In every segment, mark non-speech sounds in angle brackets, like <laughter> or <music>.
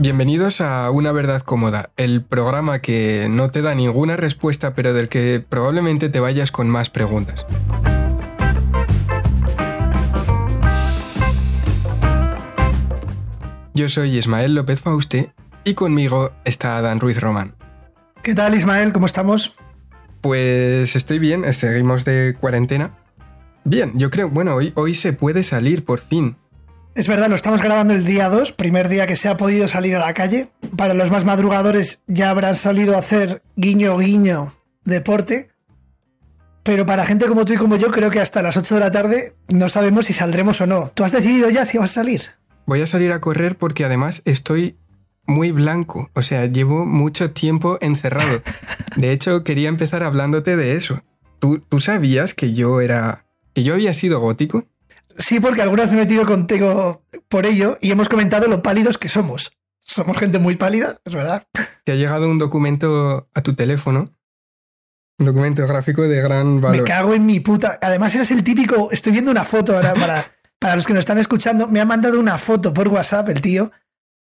Bienvenidos a Una Verdad Cómoda, el programa que no te da ninguna respuesta, pero del que probablemente te vayas con más preguntas. Yo soy Ismael López Fauste y conmigo está Dan Ruiz Román. ¿Qué tal Ismael? ¿Cómo estamos? Pues estoy bien, seguimos de cuarentena. Bien, yo creo, bueno, hoy, hoy se puede salir por fin. Es verdad, lo estamos grabando el día 2, primer día que se ha podido salir a la calle. Para los más madrugadores ya habrán salido a hacer guiño guiño deporte. Pero para gente como tú y como yo, creo que hasta las 8 de la tarde no sabemos si saldremos o no. ¿Tú has decidido ya si vas a salir? Voy a salir a correr porque además estoy muy blanco. O sea, llevo mucho tiempo encerrado. <laughs> De hecho, quería empezar hablándote de eso. ¿Tú, tú sabías que yo era. que yo había sido gótico? Sí, porque alguna vez me he metido contigo por ello y hemos comentado lo pálidos que somos. Somos gente muy pálida, es verdad. Te ha llegado un documento a tu teléfono. Un documento gráfico de gran valor. Me cago en mi puta. Además, eres el típico. Estoy viendo una foto ahora para, para los que nos están escuchando. Me ha mandado una foto por WhatsApp el tío.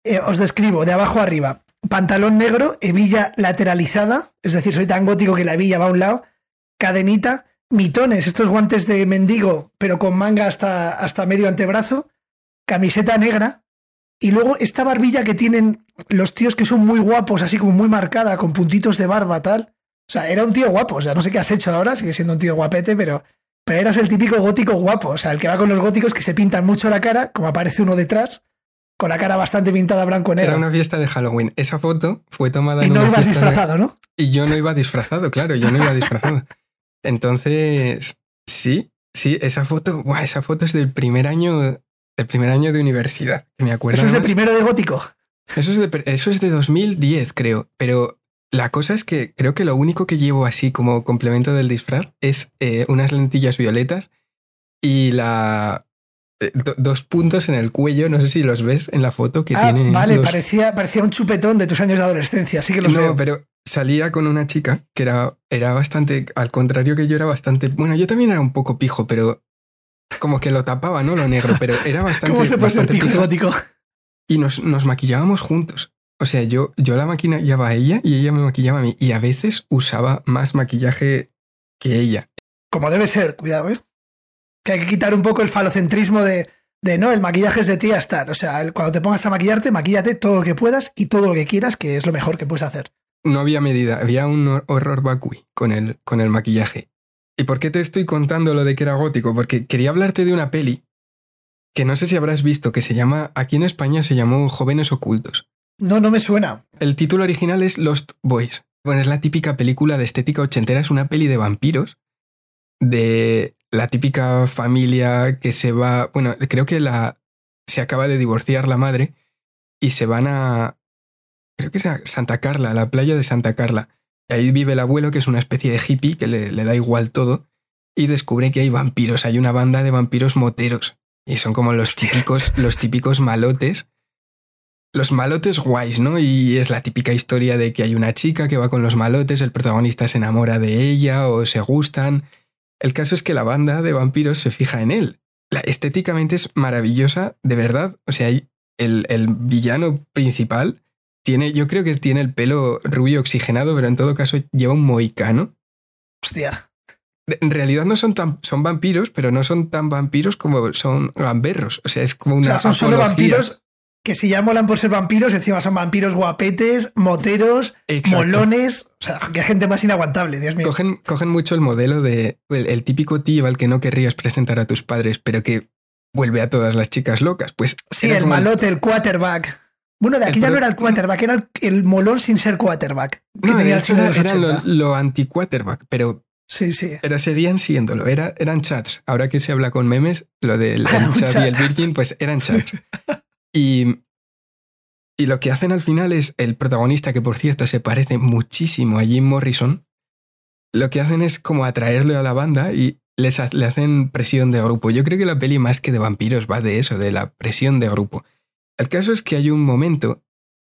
Eh, os describo de abajo arriba. Pantalón negro, hebilla lateralizada, es decir, soy tan gótico que la hebilla va a un lado, cadenita, mitones, estos guantes de mendigo, pero con manga hasta, hasta medio antebrazo, camiseta negra, y luego esta barbilla que tienen los tíos que son muy guapos, así como muy marcada, con puntitos de barba, tal. O sea, era un tío guapo, o sea, no sé qué has hecho ahora, sigue siendo un tío guapete, pero, pero eras el típico gótico guapo, o sea, el que va con los góticos que se pintan mucho la cara, como aparece uno detrás, con la cara bastante pintada blanco-negro. Era una fiesta de Halloween. Esa foto fue tomada y en no una ibas disfrazado, ¿no? Y yo no iba disfrazado, claro, yo no iba disfrazado. <laughs> Entonces, sí, sí, esa foto, esa foto es del primer año, del primer año de universidad, que me acuerdo. Eso es de primero de gótico. Eso es de, eso es de 2010, creo. Pero la cosa es que creo que lo único que llevo así como complemento del disfraz es eh, unas lentillas violetas y la eh, do- dos puntos en el cuello. No sé si los ves en la foto que Ah, tiene. vale, los- parecía, parecía un chupetón de tus años de adolescencia, así que los no, veo. pero salía con una chica que era, era bastante, al contrario que yo era bastante, bueno, yo también era un poco pijo, pero como que lo tapaba, ¿no? Lo negro, pero era <laughs> bastante, ¿Cómo se puede ser pijo y pijo. gótico? Y nos, nos maquillábamos juntos. O sea, yo, yo la maquillaba a ella y ella me maquillaba a mí. Y a veces usaba más maquillaje que ella. Como debe ser, cuidado, ¿eh? Que hay que quitar un poco el falocentrismo de, de no, el maquillaje es de ti hasta. O sea, el- cuando te pongas a maquillarte, maquíllate todo lo que puedas y todo lo que quieras, que es lo mejor que puedes hacer. No había medida, había un hor- horror vacui con el, con el maquillaje. ¿Y por qué te estoy contando lo de que era gótico? Porque quería hablarte de una peli que no sé si habrás visto, que se llama, aquí en España se llamó Jóvenes Ocultos. No, no me suena. El título original es Lost Boys. Bueno, es la típica película de estética ochentera, es una peli de vampiros, de la típica familia que se va, bueno, creo que la se acaba de divorciar la madre y se van a, creo que es a Santa Carla, la playa de Santa Carla. Y ahí vive el abuelo, que es una especie de hippie que le, le da igual todo, y descubre que hay vampiros, hay una banda de vampiros moteros. Y son como los típicos, los típicos malotes los malotes guays, ¿no? Y es la típica historia de que hay una chica que va con los malotes, el protagonista se enamora de ella o se gustan. El caso es que la banda de vampiros se fija en él. La, estéticamente es maravillosa, de verdad. O sea, hay- el, el villano principal tiene, yo creo que tiene el pelo rubio oxigenado, pero en todo caso lleva un moicano. Hostia. En realidad no son tan, son vampiros, pero no son tan vampiros como son gamberros. O sea, es como O una sea, son solo vampiros que si ya molan por ser vampiros, encima son vampiros guapetes, moteros, Exacto. molones. O sea, que gente más inaguantable, Dios mío. Cogen, cogen mucho el modelo de el, el típico tío al que no querrías presentar a tus padres, pero que vuelve a todas las chicas locas. Pues Sí, el malote, el quarterback. Bueno, de El aquí ya pro- no era el quarterback, era el, el molón sin ser quarterback. Que No, tenía el chino de era, los era 80. lo, lo anti-quarterback, pero, Sí, sí. pero seguían siéndolo. Era, eran chats. Ahora que se habla con memes, lo del Ah, <laughs> el chat chat. y el Virgin, pues eran chats. <laughs> Y, y lo que hacen al final es el protagonista, que por cierto se parece muchísimo a Jim Morrison, lo que hacen es como atraerle a la banda y les ha- le hacen presión de grupo. Yo creo que la peli más que de vampiros va de eso, de la presión de grupo. El caso es que hay un momento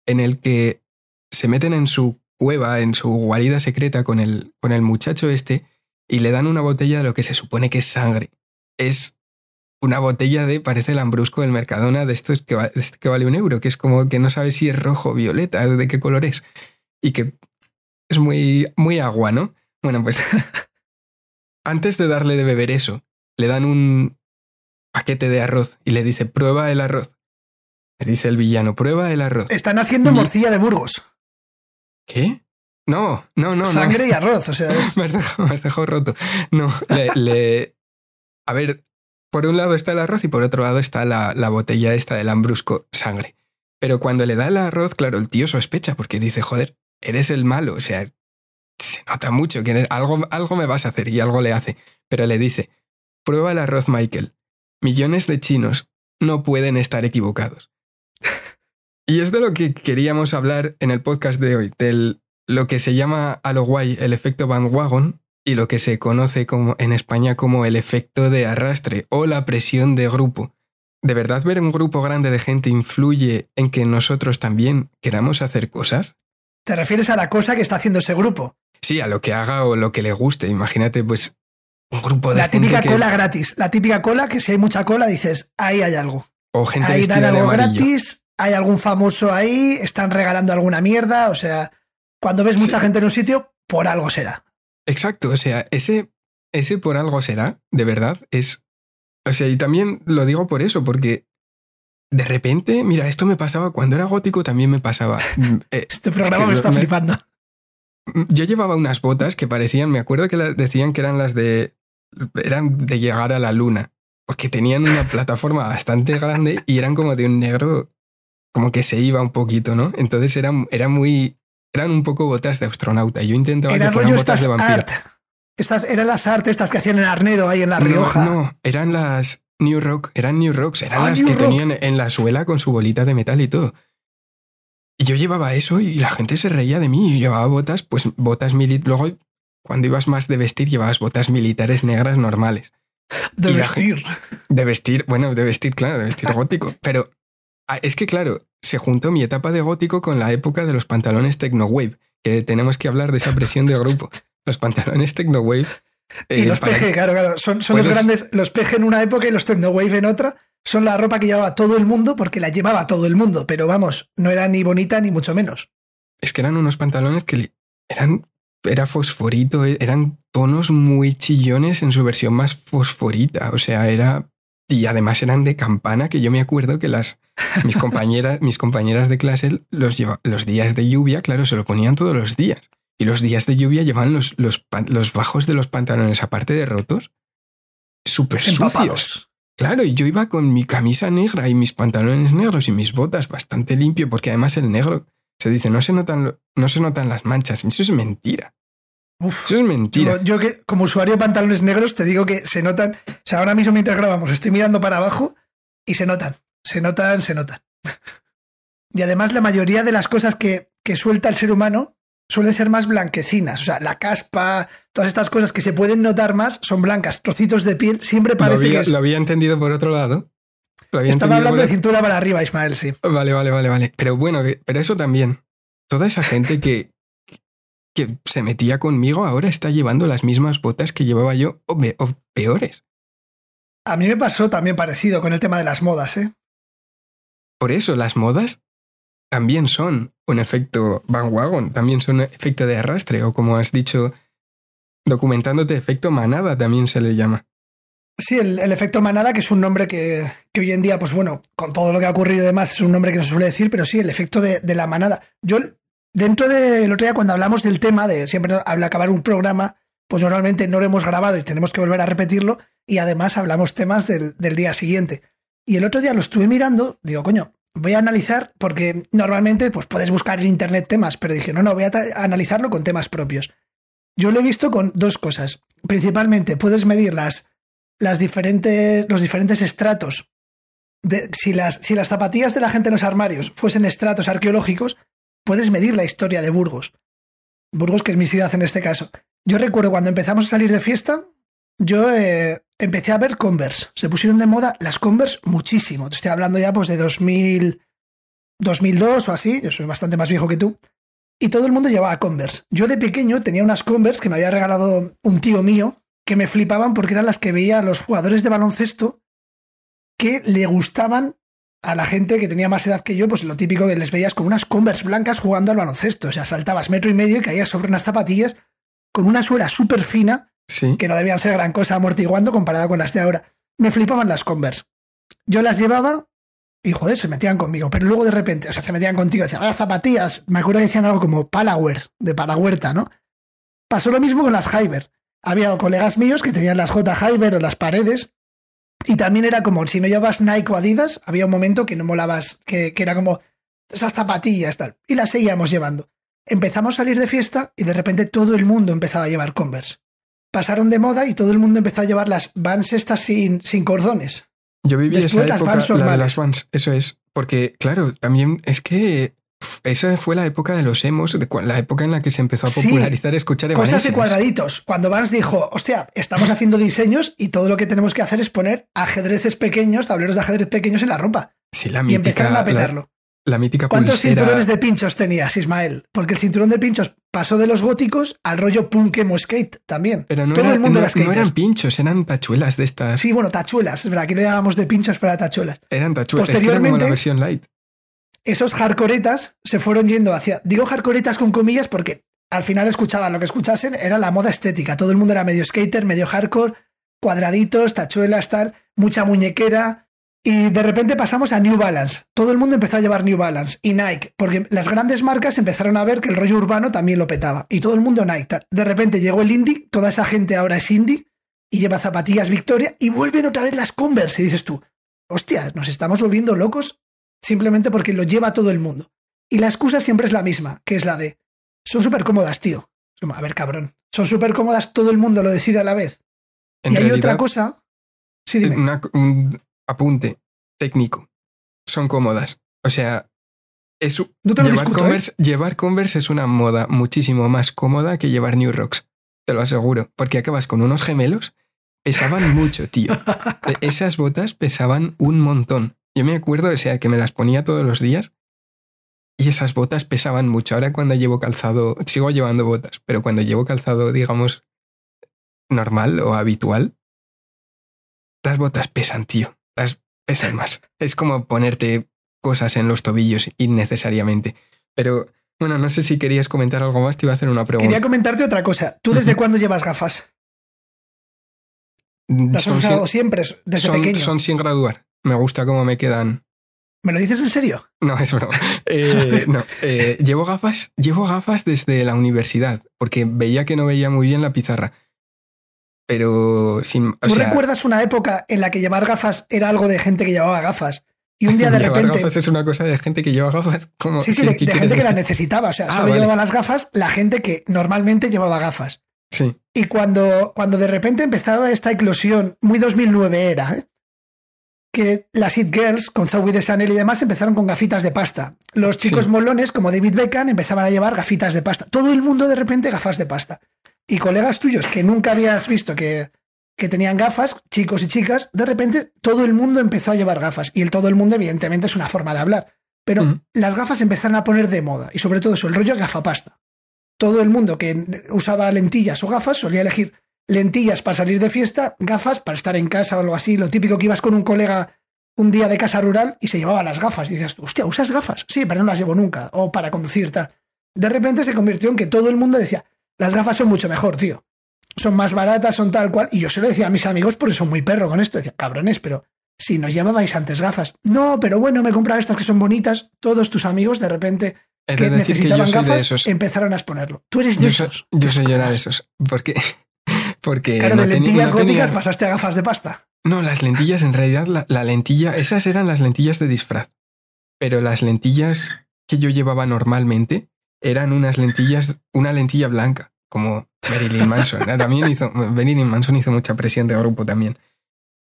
en el que se meten en su cueva, en su guarida secreta con el, con el muchacho este y le dan una botella de lo que se supone que es sangre. Es una botella de, parece el Ambrusco del Mercadona, de estos que, este que vale un euro, que es como que no sabes si es rojo, violeta, de qué color es. Y que es muy, muy agua, ¿no? Bueno, pues <laughs> antes de darle de beber eso, le dan un paquete de arroz y le dice, prueba el arroz. Dice el villano, prueba el arroz. Están haciendo morcilla de Burgos. ¿Qué? No, no, no. Sangre y arroz, o sea. <laughs> me, has dejado, roto. No, le, A ver, por un lado está el arroz y por otro lado está la, la botella esta del ambrusco, sangre. Pero cuando le da el arroz, claro, el tío sospecha porque dice, joder, eres el malo, o sea, se nota mucho que algo, algo me vas a hacer y algo le hace. Pero le dice, prueba el arroz, Michael. Millones de chinos no pueden estar equivocados. Y es de lo que queríamos hablar en el podcast de hoy, del lo que se llama a lo guay el efecto bandwagon y lo que se conoce como, en España como el efecto de arrastre o la presión de grupo. ¿De verdad ver un grupo grande de gente influye en que nosotros también queramos hacer cosas? ¿Te refieres a la cosa que está haciendo ese grupo? Sí, a lo que haga o lo que le guste. Imagínate, pues, un grupo de La típica cola gratis. La típica cola que si hay mucha cola dices, ahí hay algo. O gente ahí dan algo gratis, hay algún famoso ahí, están regalando alguna mierda, o sea, cuando ves mucha gente en un sitio, por algo será. Exacto, o sea, ese, ese por algo será, de verdad, es... O sea, y también lo digo por eso, porque de repente, mira, esto me pasaba cuando era gótico, también me pasaba. <laughs> Mm, eh, este programa me está flipando. Mm, yo llevaba unas botas que parecían, me acuerdo que decían que eran las de. eran de llegar a la luna. Porque tenían una plataforma bastante grande y eran como de un negro, como que se iba un poquito, ¿no? Entonces eran, era muy eran un poco botas de astronauta. Yo intentaba que fueran botas de vampiro. Estas eran las artes estas que hacían en Arnedo ahí en La Rioja. No, eran las New Rock, eran New Rocks, eran ah, las que tenían en la suela con su bolita de metal y todo. Y yo llevaba eso y la gente se reía de mí. Yo llevaba botas, pues botas militares. Luego, cuando ibas más de vestir, llevabas botas militares negras normales. De vestir. de vestir, bueno, de vestir, claro, de vestir gótico. Pero ah, es que, claro, se juntó mi etapa de gótico con la época de los pantalones Technowave, que tenemos que hablar de esa presión de grupo. <laughs> Los pantalones Technowave. y eh, los PG, claro, claro. Son, son los grandes, los PG en una época y los Technowave en otra. Son la ropa que llevaba todo el mundo porque la llevaba todo el mundo, pero vamos, no era ni bonita ni mucho menos. Es que eran unos pantalones que eran era fosforito, eh, eran tonos muy chillones en su versión más fosforita, o sea, era y además eran de campana, que yo me acuerdo que las mis <laughs> compañeras, mis compañeras de clase los, los días de lluvia, claro, se lo ponían todos los días. Y los días de lluvia llevaban los, los, los bajos de los pantalones, aparte de rotos, súper sucios. Claro, y yo iba con mi camisa negra y mis pantalones negros y mis botas bastante limpio, porque además el negro, se dice, no se notan, no se notan las manchas. Eso es mentira. Eso es mentira. Yo, que como usuario de pantalones negros te digo que se notan. O sea, ahora mismo mientras grabamos estoy mirando para abajo y se notan. Se notan, se notan. <laughs> y además la mayoría de las cosas que, que suelta el ser humano suelen ser más blanquecinas. O sea, la caspa, todas estas cosas que se pueden notar más son blancas. Trocitos de piel siempre parece lo había, que Lo había entendido por otro lado. Estaba hablando de cintura para arriba, Ismael, sí. Vale, vale, vale, vale. Pero bueno, pero eso también. Toda esa gente que, que se metía conmigo ahora está llevando las mismas botas que llevaba yo o, peores. A mí me pasó también parecido con el tema de las modas, ¿eh? Por eso, las modas también son un efecto bandwagon, también son un efecto de arrastre, o como has dicho, documentándote, efecto manada también se le llama. Sí, el, efecto manada, que es un nombre que, hoy en día, pues bueno, con todo lo que ha ocurrido y demás, es un nombre que no se suele decir, pero sí, el efecto de, de la manada. Yo Dentro del otro día, cuando hablamos del tema de siempre al acabar un programa, pues normalmente no lo hemos grabado y tenemos que volver a repetirlo, y además hablamos temas del, día siguiente. Y el otro día lo estuve mirando, digo, coño, voy a analizar, porque normalmente pues puedes buscar en internet temas, pero dije, no, no, voy a analizarlo con temas propios. Yo lo he visto con dos cosas. Principalmente, puedes medir las, las diferentes, los diferentes estratos. De, si, las, si las zapatillas de la gente en los armarios fuesen estratos arqueológicos, puedes medir la historia de Burgos. Burgos, que es mi ciudad en este caso. Yo recuerdo cuando empezamos a salir de fiesta, yo eh, empecé a ver Converse. Se pusieron de moda las Converse muchísimo. Estoy hablando ya pues de 2000, 2002 o así. Yo soy bastante más viejo que tú. Y todo el mundo llevaba Converse. Yo de pequeño tenía unas Converse que me había regalado un tío mío que me flipaban porque eran las que veía a los jugadores de baloncesto que le gustaban a la gente que tenía más edad que yo, pues lo típico que les veías con unas Converse blancas jugando al baloncesto. O sea, saltabas metro y medio y caías sobre unas zapatillas con una suela súper fina, Sí. que no debían ser gran cosa amortiguando comparada con las de ahora. Me flipaban las Converse. Yo las llevaba y joder, se metían conmigo. Pero luego de repente, o sea, se metían contigo, decían, ah, zapatillas. Me acuerdo que decían algo como Palawer, de Palahuerta, ¿no? Pasó lo mismo con las Hyber. Había colegas míos que tenían las J Hyber o las paredes. Y también era como, si no llevabas Nike o Adidas, había un momento que no molabas, que, que era como esas zapatillas, tal. Y las seguíamos llevando. Empezamos a salir de fiesta y de repente todo el mundo empezaba a llevar Converse. Pasaron de moda y todo el mundo empezó a llevar las Vans estas sin, sin cordones. Yo viví Después esa las época, Vans la de las Vans, eso es. Porque, claro, también es que esa fue la época de los emos, de la época en la que se empezó a Sí. popularizar escuchar Cosas de Evanescence. cuadraditos. Cuando Vans dijo, hostia, estamos haciendo diseños y todo lo que tenemos que hacer es poner ajedrezes pequeños, tableros de ajedrez pequeños en la ropa. Sí, la Y mítica, empezaron a la, petarlo. la mítica ¿Cuántos pulsera. cinturones de pinchos tenías, Ismael? Porque el cinturón de pinchos pasó de los góticos al rollo punk emo skate también. Pero no, Todo era- el mundo no- no eran pinchos, eran tachuelas de estas. Sí, bueno, tachuelas. Es verdad, aquí lo llamamos de pinchos para tachuelas. Eran tachuelas. Es que era como Posteriormente- la versión light. Esos hardcoretas se fueron yendo hacia. Digo hardcoretas con comillas porque al final escuchaban lo que escuchasen, era la moda estética. Todo el mundo era medio skater, medio hardcore, cuadraditos, tachuelas, tal, mucha muñequera. Y de repente pasamos a New Balance. Todo el mundo empezó a llevar New Balance y Nike, porque las grandes marcas empezaron a ver que el rollo urbano también lo petaba. Y todo el mundo Nike. De repente llegó el indie, toda esa gente ahora es indie y lleva zapatillas Victoria y vuelven otra vez las Converse. Y dices tú, hostia, nos estamos volviendo locos simplemente porque lo lleva todo el mundo. Y la excusa siempre es la misma, que es la de, son súper cómodas, tío. A ver, cabrón, son súper cómodas, todo el mundo lo decide a la vez. En y hay otra cosa. Sí, dime. una- un apunte técnico. Son cómodas. O sea, es, u- No te lo llevar, discuto, ¿eh? Converse, llevar Converse es una moda muchísimo más cómoda que llevar New Rocks. Te lo aseguro. Porque acabas con unos gemelos. Pesaban mucho, tío. <laughs> E- Esas botas pesaban un montón. Yo me acuerdo, o sea, que me las ponía todos los días. Y esas botas pesaban mucho. Ahora cuando llevo calzado, sigo llevando botas, pero cuando llevo calzado, digamos, normal o habitual, las botas pesan, tío. Las pesan más. Es como ponerte cosas en los tobillos innecesariamente. Pero, bueno, no sé si querías comentar algo más, te iba a hacer una pregunta. Quería comentarte otra cosa. ¿Tú desde cuándo llevas gafas? ¿Las has usado siempre, desde son- pequeño? son sin graduar. Me gusta cómo me quedan. ¿Me lo dices en serio? No, es broma. Eh, no, eh, llevo gafas, llevo gafas desde la universidad, porque veía que no veía muy bien la pizarra. Pero sin. O ¿Tú sea, recuerdas una época en la que llevar gafas era algo de gente que llevaba gafas? Y un día de <laughs> llevar repente... gafas es una cosa de gente que lleva gafas como. Sí, sí, ¿qué- de, gente que las necesitaba. O sea, Ah, solo vale. llevaba las gafas la gente que normalmente llevaba gafas. Sí, Y cuando, cuando de repente empezaba esta eclosión, muy 2009 era, ¿eh? Que las It Girls con Zoe de Chanel y demás empezaron con gafitas de pasta. Los chicos Sí. molones como David Beckham empezaban a llevar gafitas de pasta. Todo el mundo de repente gafas de pasta. Y colegas tuyos que nunca habías visto que, que tenían gafas, chicos y chicas, de repente todo el mundo empezó a llevar gafas. Y el todo el mundo evidentemente es una forma de hablar. Pero las gafas empezaron a poner de moda. Y sobre todo eso, el rollo gafapasta todo el mundo que usaba lentillas o gafas solía elegir lentillas para salir de fiesta, gafas para estar en casa o algo así. Lo típico que ibas con un colega un día de casa rural y se llevaba las gafas. Y dices, hostia, ¿usas gafas? Sí, pero no las llevo nunca. O para conducir, tal. De repente se convirtió en que todo el mundo decía, las gafas son mucho mejor, tío. Son más baratas, son tal cual. Y yo se lo decía a mis amigos porque son muy perro con esto. Decía, cabrones, pero si nos llevabais antes gafas. No, pero bueno, me compraba estas que son bonitas. Todos tus amigos de repente que de decir que yo necesitaban de gafas esos. empezaron a exponerlo. Tú eres de Yo, soy- esos. yo soy una de esos. Porque. Porque Claro, no de lentillas no tenía- góticas pasaste a gafas de pasta. No, las lentillas, en realidad, la, la lentilla, esas eran las lentillas de disfraz. Pero las lentillas que yo llevaba normalmente eran unas lentillas, una lentilla blanca, como Marilyn Manson. <laughs> También hizo, Marilyn Manson hizo mucha presión de grupo también.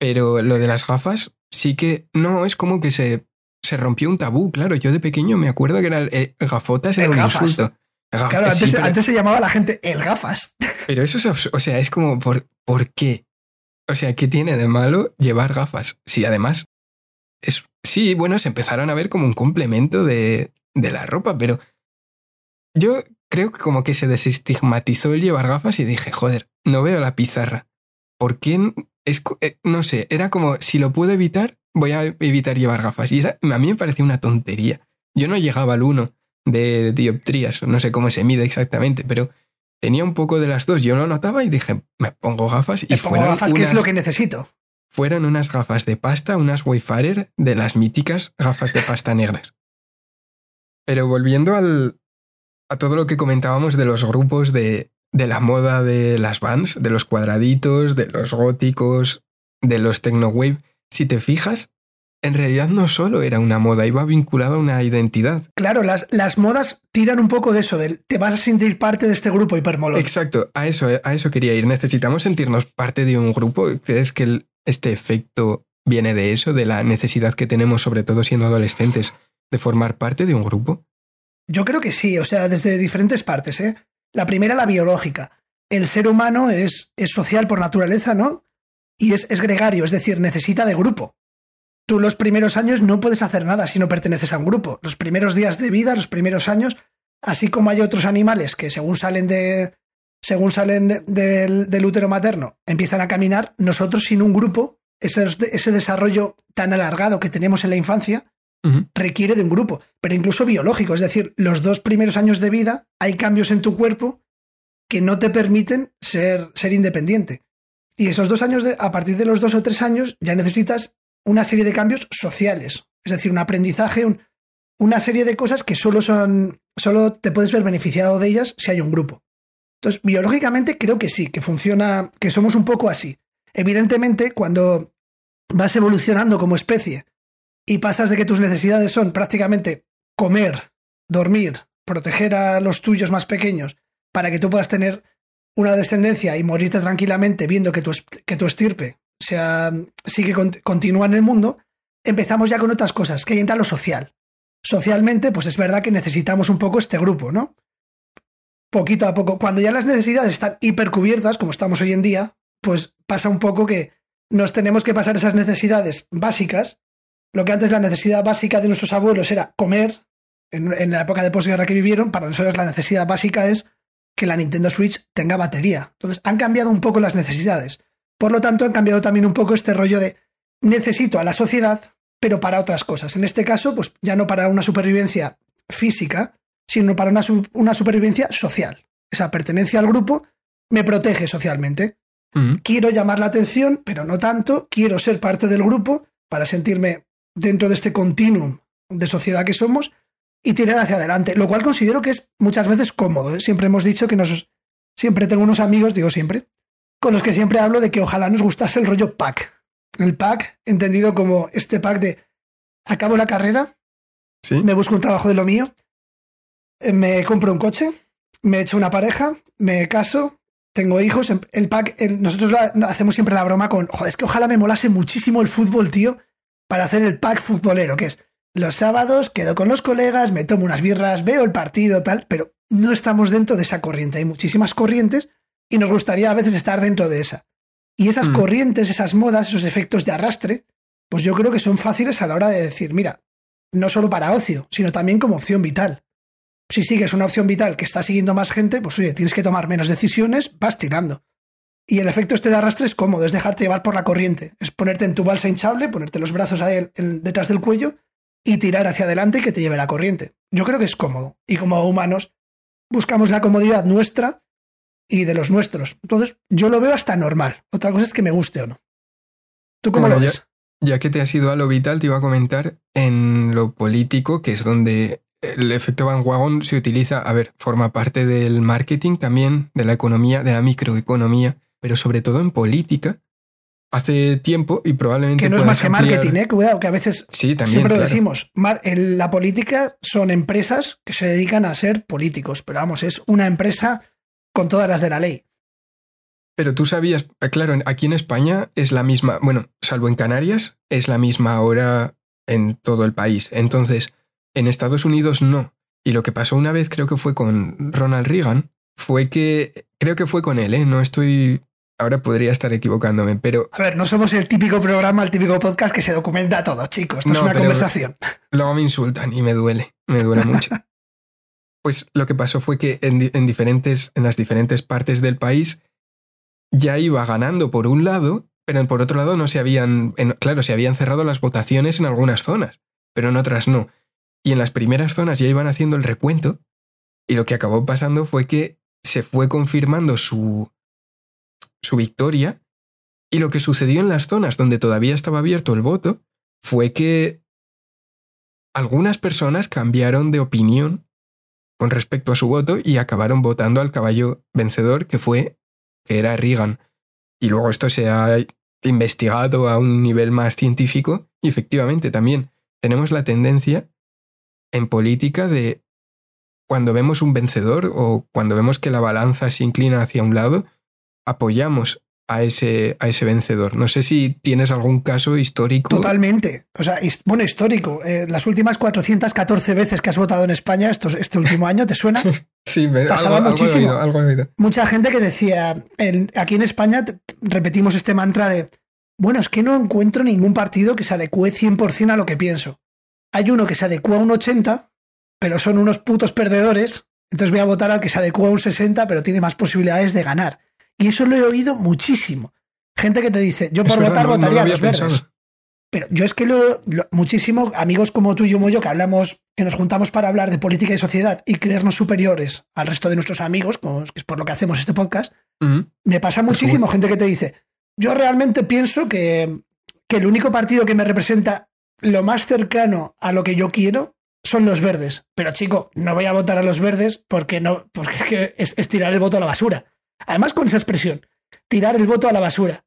Pero lo de las gafas, sí que, no, es como que se, se rompió un tabú, claro. Yo de pequeño me acuerdo que era el, eh, gafotas era El un gafas. insulto. Claro, Ah, sí, antes, pero- antes se llamaba la gente el gafas. <laughs> pero eso es absurdo. O sea, es como, ¿por, ¿por qué? O sea, ¿qué tiene de malo llevar gafas? Si además. Es, sí, bueno, se empezaron a ver como un complemento de, de la ropa, pero. Yo creo que como que se desestigmatizó el llevar gafas y dije, joder, no veo la pizarra. ¿Por qué? Es, eh, no sé, era como, si lo puedo evitar, voy a evitar llevar gafas. Y a mí me parecía una tontería. Yo no llegaba al 1 de dioptrías, no sé cómo se mide exactamente, pero tenía un poco de las dos. Yo lo notaba y dije, me pongo gafas y me pongo gafas, que es lo que necesito. Fueron unas gafas de pasta, unas Wayfarer de las míticas gafas de pasta negras. Pero volviendo al, a todo lo que comentábamos de los grupos de, de la moda de las vans, de los cuadraditos, de los góticos, de los techno wave, si te fijas, en realidad no solo era una moda, iba vinculada a una identidad. Claro, las, las modas tiran un poco de eso, del te vas a sentir parte de este grupo hipermolón. Exacto, a eso, a eso quería ir. Necesitamos sentirnos parte de un grupo. ¿Crees que este efecto viene de eso, de la necesidad que tenemos, sobre todo siendo adolescentes, de formar parte de un grupo? Yo creo que sí, o sea, desde diferentes partes. ¿eh? La primera, la biológica. El ser humano es, es social por naturaleza, ¿no? Y es, es gregario, es decir, necesita de grupo. Tú los primeros años no puedes hacer nada si no perteneces a un grupo. Los primeros días de vida, los primeros años, así como hay otros animales que según salen de, según salen del, útero materno, empiezan a caminar, nosotros sin un grupo, ese, ese desarrollo tan alargado que tenemos en la infancia, requiere de un grupo, pero incluso biológico. Es decir, los dos primeros años de vida hay cambios en tu cuerpo que no te permiten ser, ser independiente. Y esos dos años, de, a partir de los dos o tres años, ya necesitas una serie de cambios sociales. Es decir, un aprendizaje, una serie de cosas que solo son. solo te puedes ver beneficiado de ellas si hay un grupo. Entonces, biológicamente creo que sí, que funciona, que somos un poco así. Evidentemente, cuando vas evolucionando como especie y pasas de que tus necesidades son prácticamente comer, dormir, proteger a los tuyos más pequeños, para que tú puedas tener una descendencia y morirte tranquilamente viendo que tu, que tu estirpe sea, sigue, continúa en el mundo, empezamos ya con otras cosas, que ahí entra lo social. Socialmente, pues es verdad que necesitamos un poco este grupo, ¿no? Poquito a poco. Cuando ya las necesidades están hipercubiertas, como estamos hoy en día, pues pasa un poco que nos tenemos que pasar esas necesidades básicas lo que antes la necesidad básica de nuestros abuelos era comer, en, la época de posguerra que vivieron, para nosotros la necesidad básica es que la Nintendo Switch tenga batería. Entonces han cambiado un poco las necesidades. Por lo tanto, han cambiado también un poco este rollo de necesito a la sociedad, pero para otras cosas. En este caso, pues ya no para una supervivencia física, sino para una, una supervivencia social. Esa pertenencia al grupo me protege socialmente. Mm. Quiero llamar la atención, pero no tanto. Quiero ser parte del grupo para sentirme dentro de este continuum de sociedad que somos y tirar hacia adelante, lo cual considero que es muchas veces cómodo. ¿eh? Siempre hemos dicho que nos... Siempre tengo unos amigos, digo siempre, con los que siempre hablo de que ojalá nos gustase el rollo pack. El pack, entendido como este pack de acabo la carrera, me busco un trabajo de lo mío, eh, me compro un coche, me echo una pareja, me caso, tengo hijos. El pack, nosotros hacemos siempre la broma con, joder, es que ojalá me molase muchísimo el fútbol, tío, para hacer el pack futbolero, que es los sábados quedo con los colegas, me tomo unas birras, veo el partido, tal, pero no estamos dentro de esa corriente. Hay muchísimas corrientes y nos gustaría a veces estar dentro de esa. Y esas mm. corrientes, esas modas, esos efectos de arrastre, pues yo creo que son fáciles a la hora de decir, mira, no solo para ocio, sino también como opción vital. Si sigues una opción vital que está siguiendo más gente, pues oye, tienes que tomar menos decisiones, vas tirando. Y el efecto este de arrastre es cómodo, es dejarte llevar por la corriente. Es ponerte en tu balsa hinchable, ponerte los brazos ahí detrás del cuello y tirar hacia adelante y que te lleve la corriente. Yo creo que es cómodo. Y como humanos buscamos la comodidad nuestra y de los nuestros. Entonces, yo lo veo hasta normal. Otra cosa es que me guste o no. ¿Tú cómo lo ves? Ya, que te has ido a lo vital, te iba a comentar en lo político, que es donde el efecto Van Wagon se utiliza, a ver, forma parte del marketing también, de la economía, de la microeconomía pero sobre todo en política, hace tiempo y probablemente. Que no es más que marketing, ¿eh? Cuidado, que a veces sí, también, siempre lo decimos. En la política son empresas que se dedican a ser políticos, pero vamos, es una empresa con todas las de la ley. Pero tú sabías, eh, claro, aquí en España es la misma, bueno, salvo en Canarias, es la misma hora en todo el país. Entonces, en Estados Unidos no. Y lo que pasó una vez, creo que fue con Ronald Reagan, fue que, creo que fue con él, ¿eh? No estoy Ahora podría estar equivocándome, pero. A ver, no somos el típico programa, el típico podcast que se documenta todo, chicos. Esto es una conversación. Luego me insultan y me duele. Me duele mucho. <laughs> pues lo que pasó fue que en, diferentes, en las diferentes partes del país ya iba ganando por un lado, pero por otro lado no se habían, claro, se habían cerrado las votaciones en algunas zonas, pero en otras no. Y en las primeras zonas ya iban haciendo el recuento y lo que acabó pasando fue que se fue confirmando su, su victoria y lo que sucedió en las zonas donde todavía estaba abierto el voto fue que algunas personas cambiaron de opinión con respecto a su voto y acabaron votando al caballo vencedor que fue que era Reagan. Y luego esto se ha investigado a un nivel más científico y efectivamente también tenemos la tendencia en política de cuando vemos un vencedor o cuando vemos que la balanza se inclina hacia un lado, apoyamos a ese, a ese vencedor. No sé si tienes algún caso histórico. Totalmente. O sea, bueno, histórico. Eh, las últimas 414 veces que has votado en España estos, este último año, ¿te suena? <laughs> sí, me, Pasaba muchísimo. Algo Mucha gente que decía, aquí en España repetimos este mantra de, bueno, es que no encuentro ningún partido que se adecue 100% a lo que pienso. Hay uno que se adecua a un 80, pero son unos putos perdedores, entonces voy a votar al que se adecua a un 60, pero tiene más posibilidades de ganar. Y eso lo he oído muchísimo. Gente que te dice, yo por votar votaría a los verdes. Pero yo es que lo, muchísimo, amigos como tú y yo, como yo, que hablamos, que nos juntamos para hablar de política y sociedad y creernos superiores al resto de nuestros amigos, que es por lo que hacemos este podcast, me pasa muchísimo gente que te dice, yo realmente pienso que, que el único partido que me representa lo más cercano a lo que yo quiero son los verdes. Pero chico, no voy a votar a los verdes porque no, porque es, es tirar el voto a la basura. Además, con esa expresión, tirar el voto a la basura.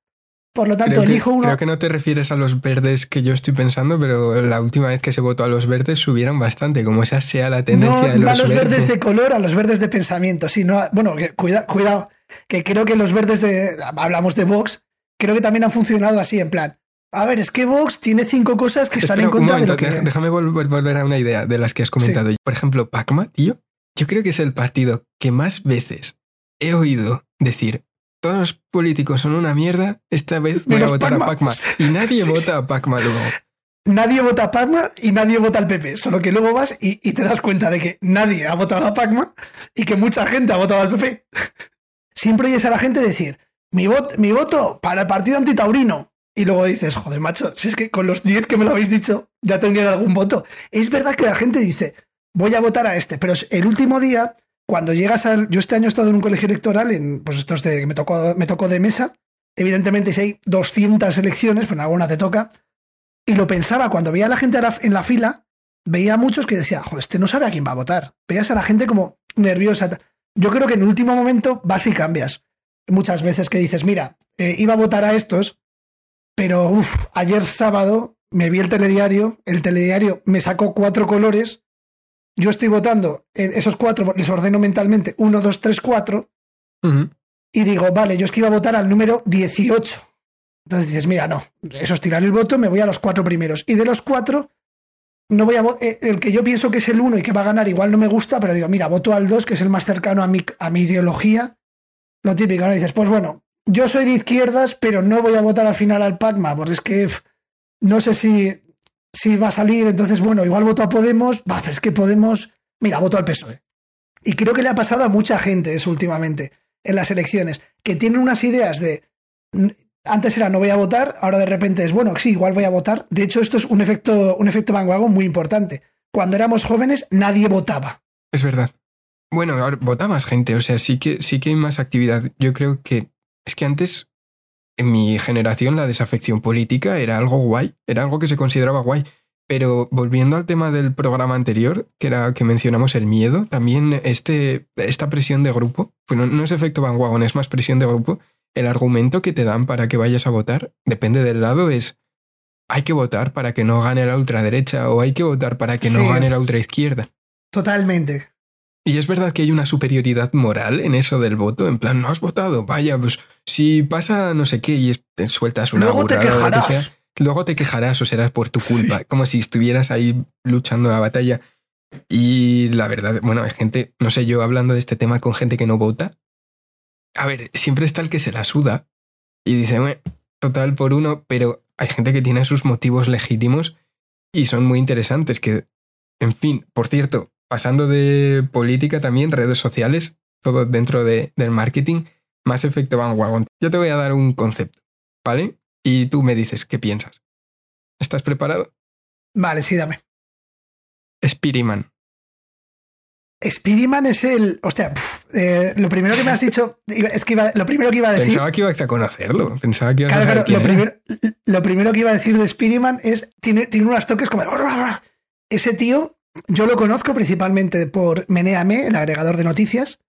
Por lo tanto, elijo uno. Creo que no te refieres a los verdes que yo estoy pensando, pero la última vez que se votó a los verdes subieron bastante, como esa sea la tendencia de los, a los verdes. de color, a los verdes de pensamiento. Sí, no, bueno, cuida, cuidado, que creo que los verdes de. Hablamos de Vox, creo que también han funcionado así, en plan. A ver, es que Vox tiene cinco cosas que están en contra de lo que... Déjame volver a una idea de las que has comentado. Por ejemplo, Pacma, tío. Yo creo que es el partido que más veces he oído decir, todos los políticos son una mierda, esta vez voy a votar a Pacma. Y nadie <laughs> vota a Pacma luego. Nadie vota a Pacma y nadie vota al PP. Solo que luego vas y, te das cuenta de que nadie ha votado a Pacma y que mucha gente ha votado al PP. Siempre oyes a la gente decir, mi, mi voto para el partido antitaurino. Y luego dices, joder, macho, si es que con los 10 que me lo habéis dicho ya tendrían algún voto. Es verdad que la gente dice, voy a votar a este, pero el último día cuando llegas al. Yo este año he estado en un colegio electoral, en, pues esto es de, me tocó, me tocó de mesa. Evidentemente, si hay 200 elecciones, pues alguna te toca. Y lo pensaba, cuando veía a la gente en la fila, veía a muchos que decía, joder, este no sabe a quién va a votar. Veías a la gente como nerviosa. Yo creo que en el último momento vas y cambias. Muchas veces que dices, mira, eh, iba a votar a estos, pero ayer sábado me vi el telediario, el telediario me sacó cuatro colores yo estoy votando esos cuatro, les ordeno mentalmente uno, dos, tres, cuatro, y digo, vale, yo es que iba a votar al número 18. Entonces dices, mira, no, eso es tirar el voto, me voy a los cuatro primeros. Y de los cuatro, no voy a eh, el que yo pienso que es el uno y que va a ganar, igual no me gusta, pero digo, mira, voto al dos, que es el más cercano a mi, a mi ideología. Lo típico, ¿no? dices, pues bueno, yo soy de izquierdas, pero no voy a votar al final al PACMA, porque es que no sé si si va a salir, entonces, bueno, igual voto a Podemos, es que Podemos, mira, voto al PSOE. Y creo que le ha pasado a mucha gente eso últimamente en las elecciones, que tienen unas ideas de, antes era no voy a votar, ahora de repente es, bueno, sí, igual voy a votar. De hecho, esto es un efecto, un efecto muy importante. Cuando éramos jóvenes, nadie votaba. Es verdad. Bueno, ahora vota más gente, o sea, sí que, sí que hay más actividad. Yo creo que es que antes en mi generación la desafección política era algo guay, era algo que se consideraba guay. Pero volviendo al tema del programa anterior, que era que mencionamos el miedo, también este, esta presión de grupo, pues no, es efecto Van es más presión de grupo. El argumento que te dan para que vayas a votar, depende del lado, es hay que votar para que no gane la ultraderecha o hay que votar para que no gane la ultraizquierda. Totalmente. Y es verdad que hay una superioridad moral en eso del voto, en plan, no has votado, vaya, pues si pasa no sé qué y te sueltas una luego te quejarás. luego te quejarás o serás por tu culpa, como si estuvieras ahí luchando la batalla. Y la verdad, bueno, hay gente, no sé, yo hablando de este tema con gente que no vota, a ver, siempre está el que se la suda y dice, bueno, total por uno, pero hay gente que tiene sus motivos legítimos y son muy interesantes, que, en fin, por cierto, pasando de política también, redes sociales, todo dentro de, del marketing, más efecto Van Wagon. Yo te voy a dar un concepto, ¿vale? y tú me dices qué piensas. ¿Estás preparado? Vale, sí, dame. Spiderman. Spiderman es el. Hostia, eh, lo primero que me has dicho. Es que iba, lo primero que iba a decir. Pensaba que iba a conocerlo. Pensaba que iba a claro, lo, primero, lo primero que iba a decir de Spiderman es. Tiene, tiene unos toques como. Ese tío, yo lo conozco principalmente por Meneame, el agregador de noticias.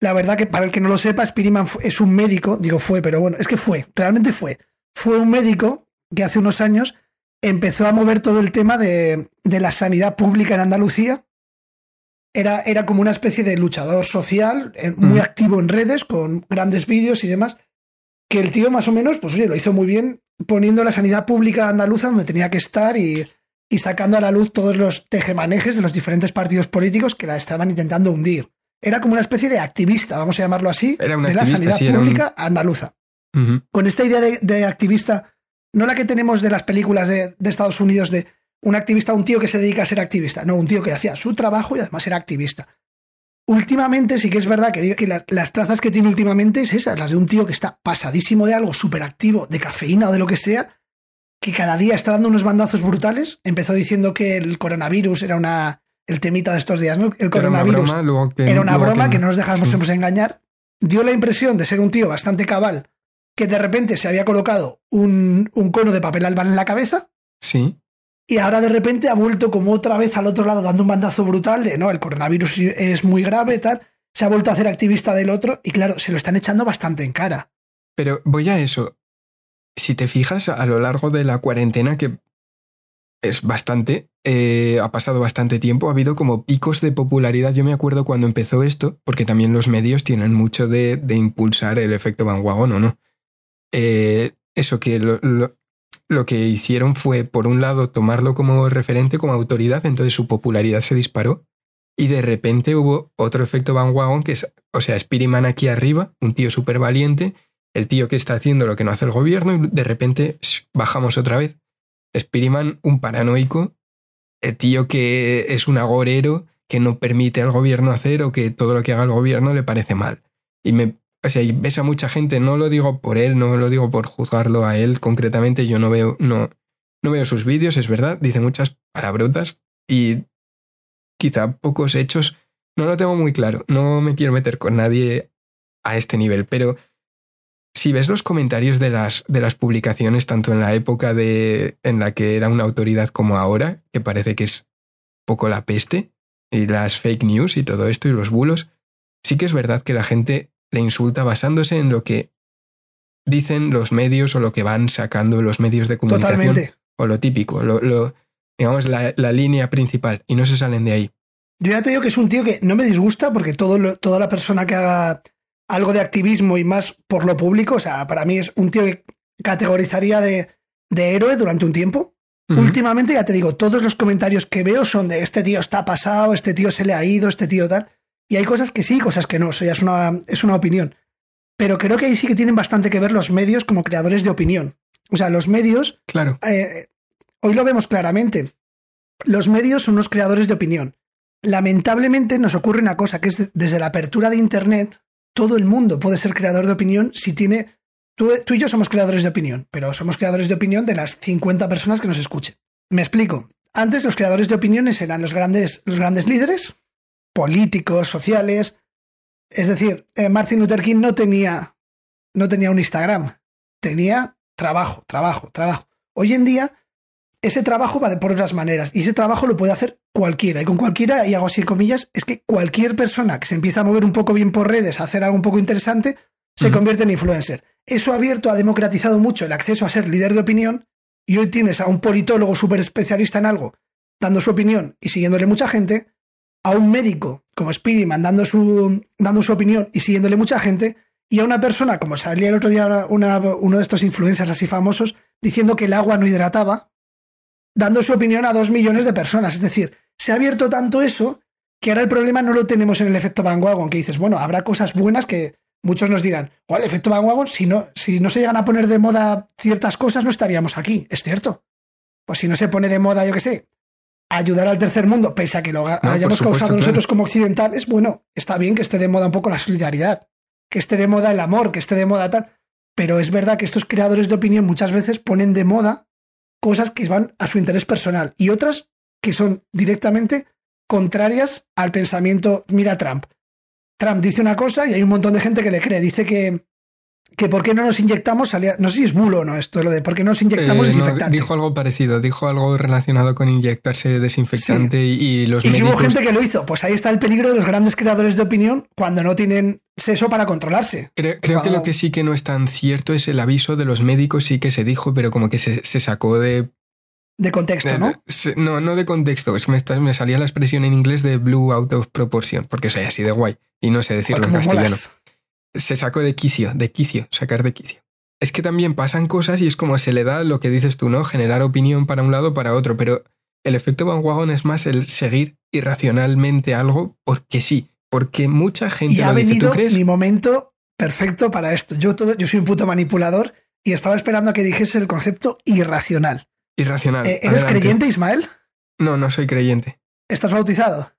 La verdad que para el que no lo sepa, Spiderman es un médico. Digo fue, pero bueno, es que fue. Realmente fue. Fue un médico que hace unos años empezó a mover todo el tema de, de la sanidad pública en Andalucía era, era como una especie de luchador social, eh, muy activo en redes, con grandes vídeos y demás, que el tío más o menos, pues oye, lo hizo muy bien poniendo la sanidad pública andaluza donde tenía que estar y, y sacando a la luz todos los tejemanejes de los diferentes partidos políticos que la estaban intentando hundir. Era como una especie de activista, vamos a llamarlo así, de la sanidad pública andaluza. Con esta idea de, de, activista, no la que tenemos de las películas de, de Estados Unidos de un activista, un tío que se dedica a ser activista. No, un tío que hacía su trabajo y además era activista. Últimamente sí que es verdad que, que las trazas que tiene últimamente es esas, las de un tío que está pasadísimo de algo, súper activo, de cafeína o de lo que sea, que cada día está dando unos bandazos brutales. Empezó diciendo que el coronavirus era una. el temita de estos días, ¿no? El coronavirus era una broma, que, era una broma que, no nos dejamos engañar. Dio la impresión de ser un tío bastante cabal, que de repente se había colocado un, un cono de papel albal en la cabeza. Sí y ahora de repente ha vuelto como otra vez al otro lado dando un bandazo brutal de, no, el coronavirus es muy grave, tal. Se ha vuelto a hacer activista del otro y claro, se lo están echando bastante en cara. Pero voy a eso. Si te fijas a lo largo de la cuarentena, que es bastante, eh, ha pasado bastante tiempo, ha habido como picos de popularidad. Yo me acuerdo cuando empezó esto, porque también los medios tienen mucho de, impulsar el efecto Van ¿o no? Eh, eso que lo, que hicieron fue, por un lado, tomarlo como referente, como autoridad, entonces su popularidad se disparó. Y de repente hubo otro efecto Van que es, o sea, Spiderman aquí arriba, un tío súper valiente, el tío que está haciendo lo que no hace el gobierno, y de repente bajamos otra vez. Spiderman, un paranoico, el tío que es un agorero, que no permite al gobierno hacer o que todo lo que haga el gobierno le parece mal. Y me, o sea, y ves a mucha gente, no lo digo por él, no lo digo por juzgarlo a él concretamente, yo no veo, no, no veo sus vídeos, es verdad, dice muchas palabrotas y quizá pocos hechos, no lo tengo muy claro, no me quiero meter con nadie a este nivel, pero si ves los comentarios de las, de las publicaciones, tanto en la época de, en la que era una autoridad como ahora, que parece que es poco la peste, y las fake news y todo esto y los bulos, sí que es verdad que la gente le insulta basándose en lo que dicen los medios o lo que van sacando los medios de comunicación. O lo típico, lo, digamos, la, línea principal, y no se salen de ahí. Yo ya te digo que es un tío que no me disgusta porque todo toda la persona que haga algo de activismo y más por lo público, o sea, para mí es un tío que categorizaría de, de héroe durante un tiempo. Últimamente, ya te digo, todos los comentarios que veo son de este tío está pasado, este tío se le ha ido, este tío tal. Y hay cosas que sí, cosas que no, eso ya es una, es una opinión. Pero creo que ahí sí que tienen bastante que ver los medios como creadores de opinión. O sea, los medios. Claro. Eh, hoy lo vemos claramente. Los medios son los creadores de opinión. Lamentablemente nos ocurre una cosa, que es desde la apertura de Internet, todo el mundo puede ser creador de opinión si tiene. Tú, y yo somos creadores de opinión, pero somos creadores de opinión de las 50 personas que nos escuchen. Me explico. Antes los creadores de opiniones eran los grandes, los grandes líderes, políticos, sociales. Es decir, eh, Martin Luther King no tenía, no tenía un Instagram, tenía trabajo, trabajo, trabajo. Hoy en día, ese trabajo va de por otras maneras y ese trabajo lo puede hacer cualquiera. Y con cualquiera, y hago así comillas, es que cualquier persona que se empieza a mover un poco bien por redes, a hacer algo un poco interesante, se convierte en influencer. Eso ha abierto, ha democratizado mucho el acceso a ser líder de opinión y hoy tienes a un politólogo súper especialista en algo dando su opinión y siguiéndole mucha gente a un médico como Speedy dando su, dando su opinión y siguiéndole mucha gente, y a una persona, como salía el otro día uno de estos influencers así famosos, diciendo que el agua no hidrataba, dando su opinión a dos millones de personas. Es decir, se ha abierto tanto eso que ahora el problema no lo tenemos en el efecto bandwagon, que dices, bueno, habrá cosas buenas que muchos nos dirán, o el efecto bandwagon, si no, si no se llegan a poner de moda ciertas cosas, no estaríamos aquí. Es cierto. Pues si no se pone de moda, yo qué sé, ayudar al tercer mundo, pese a que lo hayamos causado nosotros como occidentales, bueno, está bien que esté de moda un poco la solidaridad, que esté de moda el amor, que esté de moda tal. pero es verdad que estos creadores de opinión muchas veces ponen de moda cosas que van a su interés personal y otras que son directamente contrarias al pensamiento. Mira Trump. Trump dice una cosa y hay un montón de gente que le cree. Dice que, que por qué no nos inyectamos, no sé si es bulo o no esto, lo de por qué no nos inyectamos Eh, no, desinfectante. dijo algo parecido, dijo algo relacionado con inyectarse desinfectante y, y los y hubo gente que lo hizo. Pues ahí está el peligro de los grandes creadores de opinión cuando no tienen seso para controlarse. Creo, creo que lo que sí que no es tan cierto es el aviso de los médicos, sí que se dijo, pero como que se, se sacó de, De contexto, ¿no? no, no de contexto, me, me salía la expresión en inglés de blue out of proportion, porque soy así de guay y no sé decirlo en castellano. molas. Se sacó de quicio, de quicio, sacar de quicio. Es que también pasan cosas y es como se le da lo que dices tú, ¿no? Generar opinión para un lado o para otro, pero el efecto Van Wagon es más el seguir irracionalmente algo porque sí, porque mucha gente Y ha lo dice. venido ¿Tú crees? mi momento perfecto para esto. Yo, todo, yo soy un puto manipulador y estaba esperando a que dijese el concepto irracional. Irracional. Eh, ¿Eres Adelante. creyente, Ismael? No, no soy creyente. ¿Estás bautizado?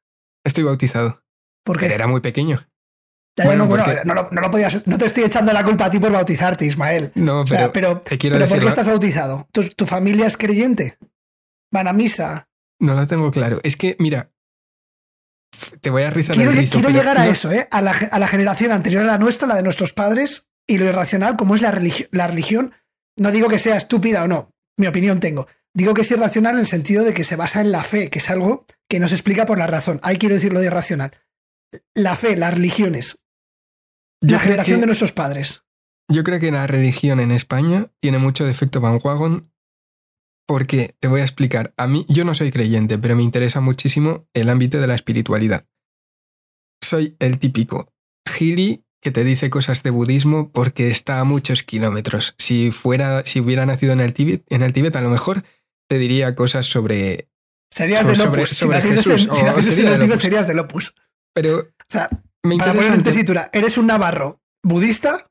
Estoy bautizado. Porque Pero era muy pequeño. Ya, bueno, no, porque- no, lo, no lo podías. No te estoy echando la culpa a ti por bautizarte, Ismael. No, O pero, sea, pero, te quiero pero ¿por qué estás bautizado? ¿Tu, tu familia es creyente? ¿Van a misa? no lo tengo claro. Es que, mira, te voy a rizar Quiero, el rizo, quiero pero llegar a eso, ¿eh? A la, a la generación anterior a la nuestra, la de nuestros padres, y lo irracional, como es la, religi- la religión. No digo que sea estúpida o no, mi opinión tengo. Digo que es irracional en el sentido de que se basa en la fe, que es algo que no se explica por la razón. Ahí quiero decir lo de irracional. La fe, las religiones, Yo la generación que- de nuestros padres. Yo creo que la religión en España tiene mucho de efecto Van Wagon porque, te voy a explicar, a mí yo no soy creyente, pero me interesa muchísimo el ámbito de la espiritualidad. Soy el típico gili que te dice cosas de budismo porque está a muchos kilómetros. Si fuera, si hubiera nacido en el Tíbet, en el Tíbet a lo mejor te diría cosas sobre... Serías sobre- Opus. sobre si nacieses Jesús, en, si o nacieses sería en el Tíbet, serías del Opus. Pero O sea, me para poner en tesitura, eres un navarro budista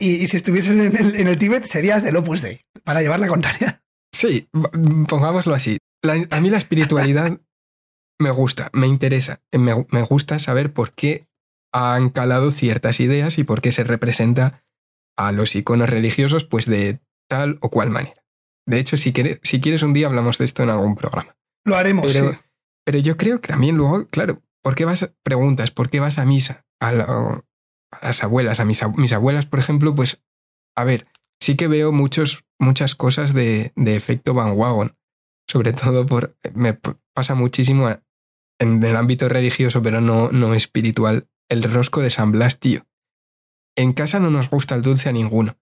y, y si estuvieses en el, en el Tíbet serías del Opus Dei, para llevar la contraria. Sí, v- pongámoslo así. La- a mí la espiritualidad <laughs> me gusta, me interesa. Me, me gusta saber por qué han calado ciertas ideas y por qué se representa a los iconos religiosos pues de tal o cual manera. De hecho, si quieres, si quieres un día hablamos de esto en algún programa. Lo haremos. Pero, sí. pero yo creo que también luego, claro, ¿por qué vas, preguntas, ¿por qué vas a misa? A, la- a las abuelas, a mis, mis abuelas, por ejemplo, pues, a ver, sí que veo muchos, muchas cosas de, de efecto Van Wagon. Sobre todo por, me pasa muchísimo en el ámbito religioso, pero no, no espiritual, el rosco de San Blas, tío. En casa no nos gusta el dulce a ninguno.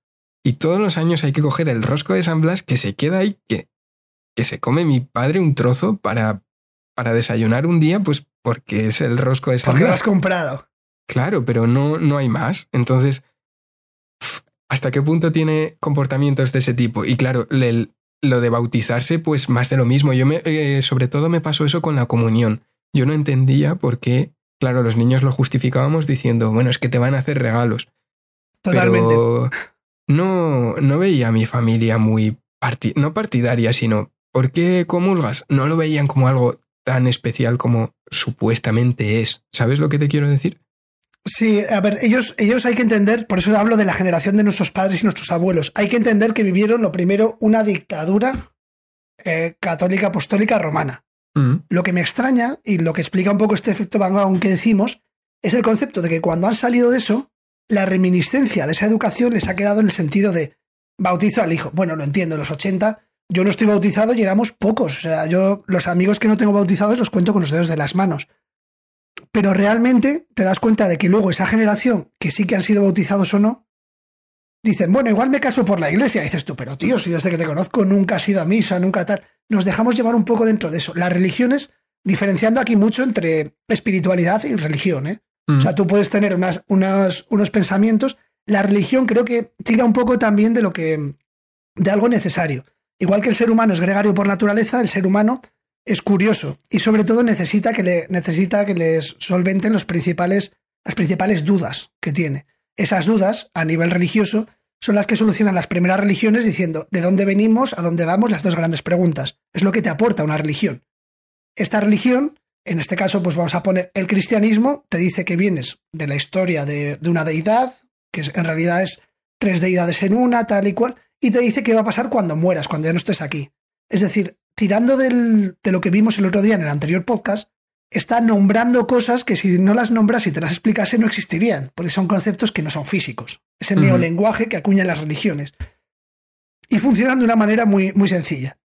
Y todos los años hay que coger el rosco de San Blas que se queda ahí, que, que se come mi padre un trozo para, para desayunar un día, pues porque es el rosco de Porque lo has comprado. Claro, pero no, no hay más. Entonces, ¿hasta qué punto tiene comportamientos de ese tipo? Y claro, el- lo de bautizarse, pues más de lo mismo. Yo me, eh, sobre todo me pasó eso con la comunión. Yo no entendía por qué, claro, los niños lo justificábamos diciendo, bueno, es que te van a hacer regalos. Totalmente. Pero no, no veía a mi familia muy parti- no partidaria, sino ¿por qué comulgas? No lo veían como algo tan especial como supuestamente es. ¿Sabes lo que te quiero decir? Sí, a ver, ellos, ellos hay que entender, por eso hablo de la generación de nuestros padres y nuestros abuelos. Hay que entender que vivieron, lo primero, una dictadura eh, católica apostólica romana. Mm. Lo que me extraña y lo que explica un poco este efecto Van Gogh que decimos es el concepto de que cuando han salido de eso, la reminiscencia de esa educación les ha quedado en el sentido de bautizo al hijo. Bueno, lo entiendo, en los 80 yo no estoy bautizado y éramos pocos. O sea, yo los amigos que no tengo bautizados los cuento con los dedos de las manos. Pero realmente te das cuenta de que luego esa generación, que sí que han sido bautizados o no, dicen, bueno, igual me caso por la iglesia. Y dices tú, pero tío, si desde que te conozco nunca has ido a misa, nunca tal. Nos dejamos llevar un poco dentro de eso. Las religiones, diferenciando aquí mucho entre espiritualidad y religión, ¿eh? Mm. O sea, tú puedes tener unas, unas- unos pensamientos. La religión creo que tira un poco también de lo que. de algo necesario. Igual que el ser humano es gregario por naturaleza, el ser humano es curioso y sobre todo necesita que, le, necesita que les solventen los principales, las principales dudas que tiene. Esas dudas, a nivel religioso, son las que solucionan las primeras religiones diciendo de dónde venimos, a dónde vamos, las dos grandes preguntas. Es lo que te aporta una religión. Esta religión, en este caso, pues vamos a poner el cristianismo, te dice que vienes de la historia de, de una deidad, que en realidad es tres deidades en una, tal y cual, y te dice qué va a pasar cuando mueras, cuando ya no estés aquí. Es decir, tirando del, de lo que vimos el otro día en el anterior podcast, está nombrando cosas que si no las nombras y te las explicase no existirían, porque son conceptos que no son físicos. Es el Ujú. neolenguaje que acuña las religiones. Y funcionan de una manera muy, muy sencilla.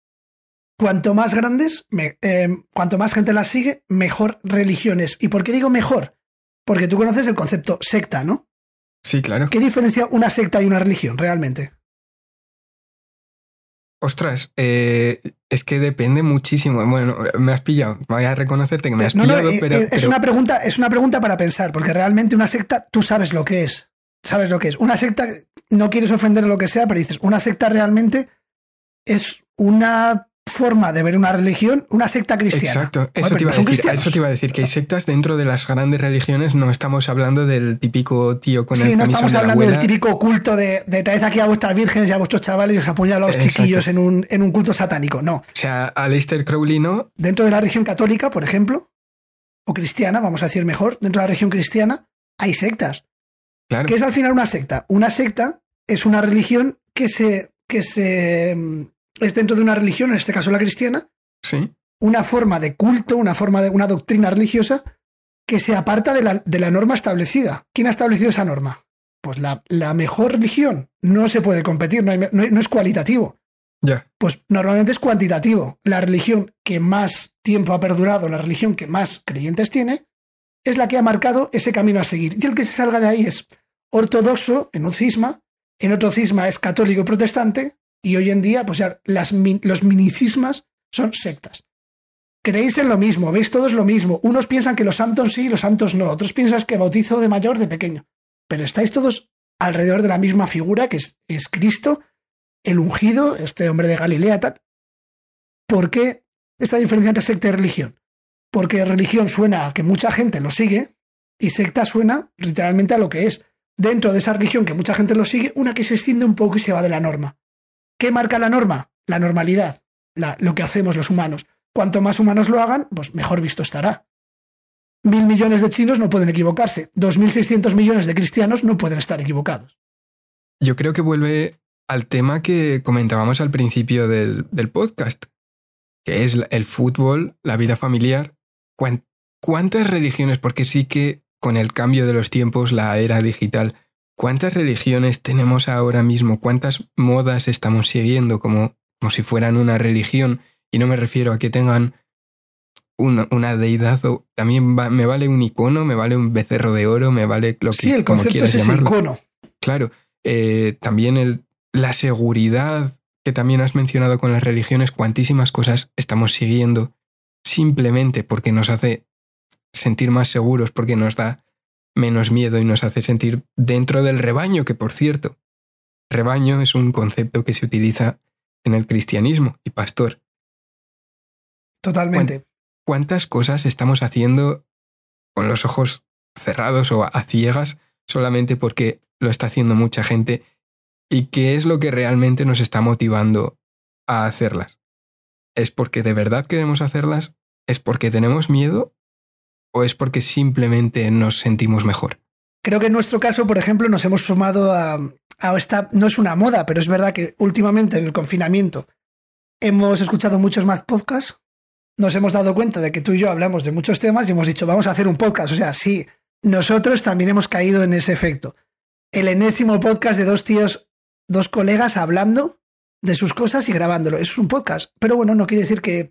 Cuanto más grandes, me- eh, cuanto más gente las sigue, mejor religiones. ¿Y por qué digo mejor? Porque tú conoces el concepto secta, ¿no? Sí, claro. ¿Qué diferencia una secta y una religión realmente? Ostras, eh, es que depende muchísimo. Bueno, me has pillado. Voy a reconocerte que me has No, pillado, eh, pero, eh, es, pero- una pregunta, es una pregunta para pensar, porque realmente una secta, tú sabes lo que es. Sabes lo que es. Una secta, no quieres ofender lo que sea, pero dices, una secta realmente es una forma de ver una religión, una secta cristiana. Exacto, eso te iba a decir. cristianos. Eso te iba a decir que hay sectas dentro de las grandes religiones. No estamos hablando del típico tío con sí, el no camisón estamos de hablando del típico culto de, de traed aquí a vuestras vírgenes y a vuestros chavales y os apuñalo a los Exacto. chiquillos en un, en un culto satánico. No. O sea, Aleister Crowley no. Dentro de la religión católica, por ejemplo, o cristiana, vamos a decir mejor, dentro de la religión cristiana, hay sectas. Claro, ¿Qué es al final una secta? Una secta es una religión que se, que se mm, es dentro de una religión, en este caso la cristiana, sí. una forma de culto, una forma de una doctrina religiosa que se aparta de la, de la norma establecida. ¿Quién ha establecido esa norma? Pues la, la mejor religión. No se puede competir, no, hay- no hay- no es cualitativo. Pues normalmente es cuantitativo. La religión que más tiempo ha perdurado, la religión que más creyentes tiene, es la que ha marcado ese camino a seguir. Y el que se salga de ahí es ortodoxo en un cisma, en otro cisma es católico y protestante, y hoy en día, pues ya las, los minicismas son sectas. Creéis en lo mismo, veis todos lo mismo. Unos piensan que los santos sí, los santos no. Otros piensan que bautizo de mayor, de pequeño. Pero estáis todos alrededor de la misma figura, que es, es Cristo, el ungido, este hombre de Galilea, tal. ¿Por qué esta diferencia entre secta y religión? Porque religión suena a que mucha gente lo sigue y secta suena literalmente a lo que es. Dentro de esa religión que mucha gente lo sigue, una que se extiende un poco y se va de la norma. ¿Qué marca la norma? La normalidad, lo que hacemos los humanos. Cuanto más humanos lo hagan, pues mejor visto estará. Mil millones de chinos no pueden equivocarse. 2.600 millones de cristianos no pueden estar equivocados. Yo creo que vuelve al tema que comentábamos al principio del, del podcast, que es el fútbol, la vida familiar. ¿Cuán- ¿Cuántas religiones? Porque sí que con el cambio de los tiempos, la era digital, ¿cuántas religiones tenemos ahora mismo? ¿Cuántas modas estamos siguiendo como, como si fueran una religión? Y no me refiero a que tengan una, una deidad o también va- me vale un icono, me vale un becerro de oro, me vale lo que Sí, el como concepto quieras es llamarlo. icono. Claro, eh, también el, la seguridad que también has mencionado con las religiones, cuantísimas cosas estamos siguiendo simplemente porque nos hace sentir más seguros, porque nos da menos miedo y nos hace sentir dentro del rebaño, que por cierto, rebaño es un concepto que se utiliza en el cristianismo y pastor. Totalmente. ¿Cuántas cosas estamos haciendo con los ojos cerrados o a ciegas solamente porque lo está haciendo mucha gente? ¿Y qué es lo que realmente nos está motivando a hacerlas? ¿Es porque de verdad queremos hacerlas? ¿Es porque tenemos miedo? ¿O es porque simplemente nos sentimos mejor? Creo que en nuestro caso, por ejemplo, nos hemos sumado a, esta, no es una moda, pero es verdad que últimamente en el confinamiento hemos escuchado muchos más podcasts, nos hemos dado cuenta de que tú y yo hablamos de muchos temas y hemos dicho, vamos a hacer un podcast. O sea, sí, nosotros también hemos caído en ese efecto. El enésimo podcast de dos tíos, dos colegas hablando de sus cosas y grabándolo. Eso es un podcast. Pero bueno, no quiere decir que,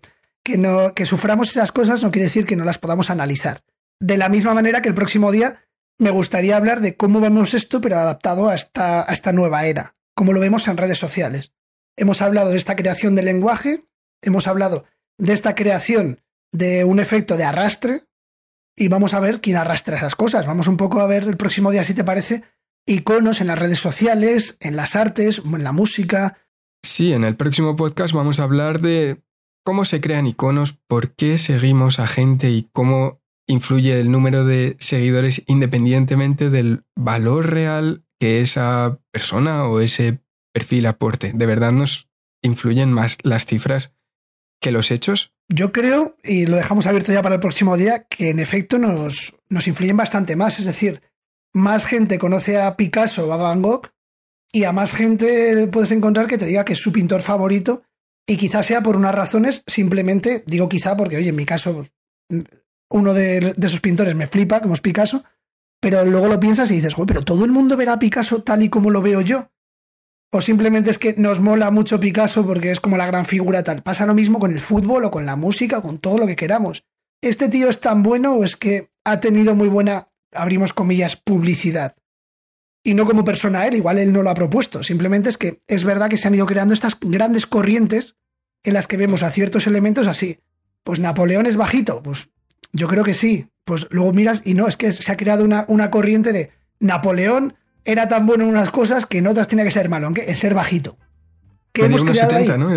que, suframos esas cosas, no quiere decir que no las podamos analizar. De la misma manera que el próximo día me gustaría hablar de cómo vemos esto, pero adaptado a esta, a esta nueva era, como lo vemos en redes sociales. Hemos hablado de esta creación del lenguaje, hemos hablado de esta creación de un efecto de arrastre y vamos a ver quién arrastra esas cosas. Vamos un poco a ver el próximo día, si te parece, iconos en las redes sociales, en las artes, en la música. Sí, en el próximo podcast vamos a hablar de cómo se crean iconos, por qué seguimos a gente y cómo influye el número de seguidores independientemente del valor real que esa persona o ese perfil aporte. ¿De verdad nos influyen más las cifras que los hechos? Yo creo, y lo dejamos abierto ya para el próximo día, que en efecto nos, nos influyen bastante más. Es decir, más gente conoce a Picasso o a Van Gogh y a más gente puedes encontrar que te diga que es su pintor favorito y quizás sea por unas razones, simplemente digo quizá porque, oye, en mi caso, uno de, esos pintores me flipa, como es Picasso, pero luego lo piensas y dices, pero todo el mundo verá Picasso tal y como lo veo yo. O simplemente es que nos mola mucho Picasso porque es como la gran figura tal. Pasa lo mismo con el fútbol o con la música o con todo lo que queramos. ¿Este tío es tan bueno o es que ha tenido muy buena, abrimos comillas, publicidad? Y no como persona él, igual él no lo ha propuesto. Simplemente es que es verdad que se han ido creando estas grandes corrientes en las que vemos a ciertos elementos así. Pues Napoleón es bajito, pues yo creo que sí. Pues luego miras y no, es que se ha creado una, una corriente de Napoleón era tan bueno en unas cosas que en otras tenía que ser malo, aunque en ser bajito. ¿Qué hemos creado 70, ¿no?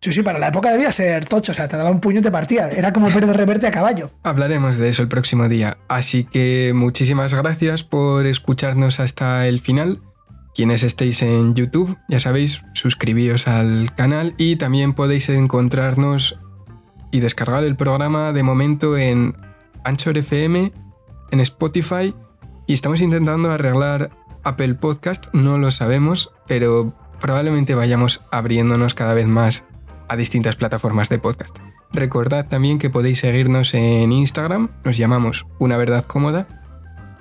Sí, sí, para la época debía ser tocho, o sea, te daba un puño y te partía. Era como perder reverte a caballo. Hablaremos de eso el próximo día. Así que muchísimas gracias por escucharnos hasta el final. Quienes estéis en YouTube, ya sabéis, suscribíos al canal y también podéis encontrarnos y descargar el programa de momento en Anchor FM, en Spotify y estamos intentando arreglar Apple Podcast, no lo sabemos, pero probablemente vayamos abriéndonos cada vez más a distintas plataformas de podcast. Recordad también que podéis seguirnos en Instagram, nos llamamos Una Verdad Cómoda.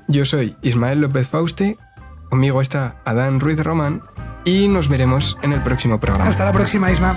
Yo soy Ismael López Fauste, conmigo está Adán Ruiz Román y nos veremos en el próximo programa. Hasta la próxima, Isma.